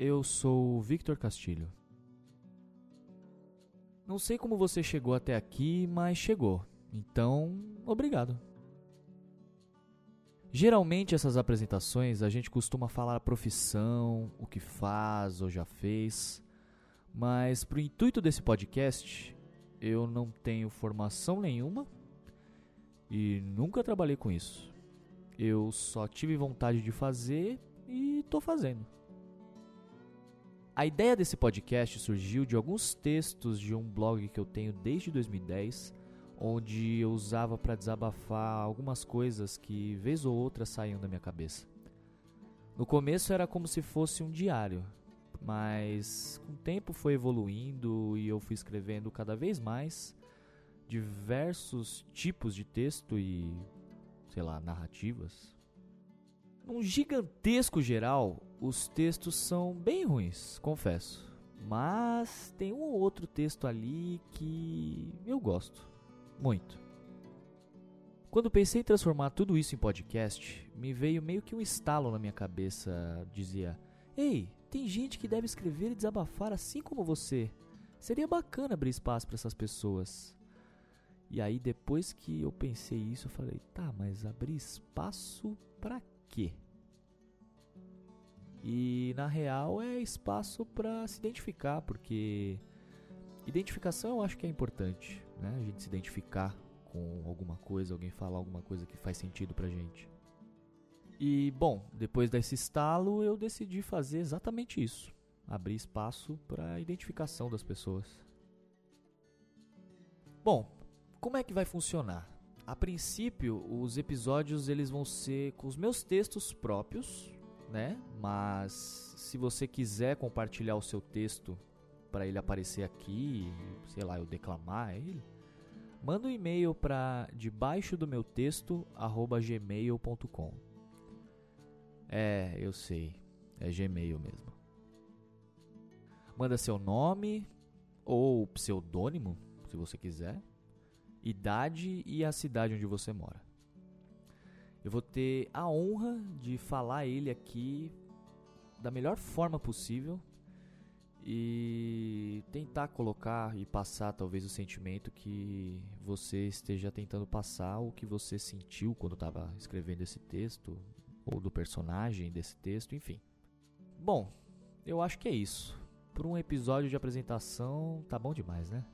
eu sou Victor Castilho. Não sei como você chegou até aqui, mas chegou. Então, obrigado. Geralmente essas apresentações a gente costuma falar a profissão, o que faz ou já fez, mas pro intuito desse podcast, eu não tenho formação nenhuma e nunca trabalhei com isso. Eu só tive vontade de fazer e tô fazendo. A ideia desse podcast surgiu de alguns textos de um blog que eu tenho desde 2010, onde eu usava para desabafar algumas coisas que vez ou outra saíam da minha cabeça. No começo era como se fosse um diário, mas com o tempo foi evoluindo e eu fui escrevendo cada vez mais diversos tipos de texto e, sei lá, narrativas. Num gigantesco geral, os textos são bem ruins, confesso. Mas tem um ou outro texto ali que eu gosto muito. Quando pensei em transformar tudo isso em podcast, me veio meio que um estalo na minha cabeça. Dizia: Ei, tem gente que deve escrever e desabafar assim como você. Seria bacana abrir espaço para essas pessoas. E aí depois que eu pensei isso, eu falei: "Tá, mas abrir espaço para quê?" E na real é espaço para se identificar, porque identificação eu acho que é importante, né? A gente se identificar com alguma coisa, alguém falar alguma coisa que faz sentido pra gente. E bom, depois desse estalo, eu decidi fazer exatamente isso, abrir espaço para identificação das pessoas. Bom, como é que vai funcionar? A princípio, os episódios eles vão ser com os meus textos próprios, né? Mas se você quiser compartilhar o seu texto para ele aparecer aqui, sei lá, eu declamar ele, manda um e-mail para debaixo do meu texto gmail.com. É, eu sei, é Gmail mesmo. Manda seu nome ou pseudônimo, se você quiser idade e a cidade onde você mora. Eu vou ter a honra de falar ele aqui da melhor forma possível e tentar colocar e passar talvez o sentimento que você esteja tentando passar ou que você sentiu quando estava escrevendo esse texto ou do personagem desse texto, enfim. Bom, eu acho que é isso. Por um episódio de apresentação, tá bom demais, né?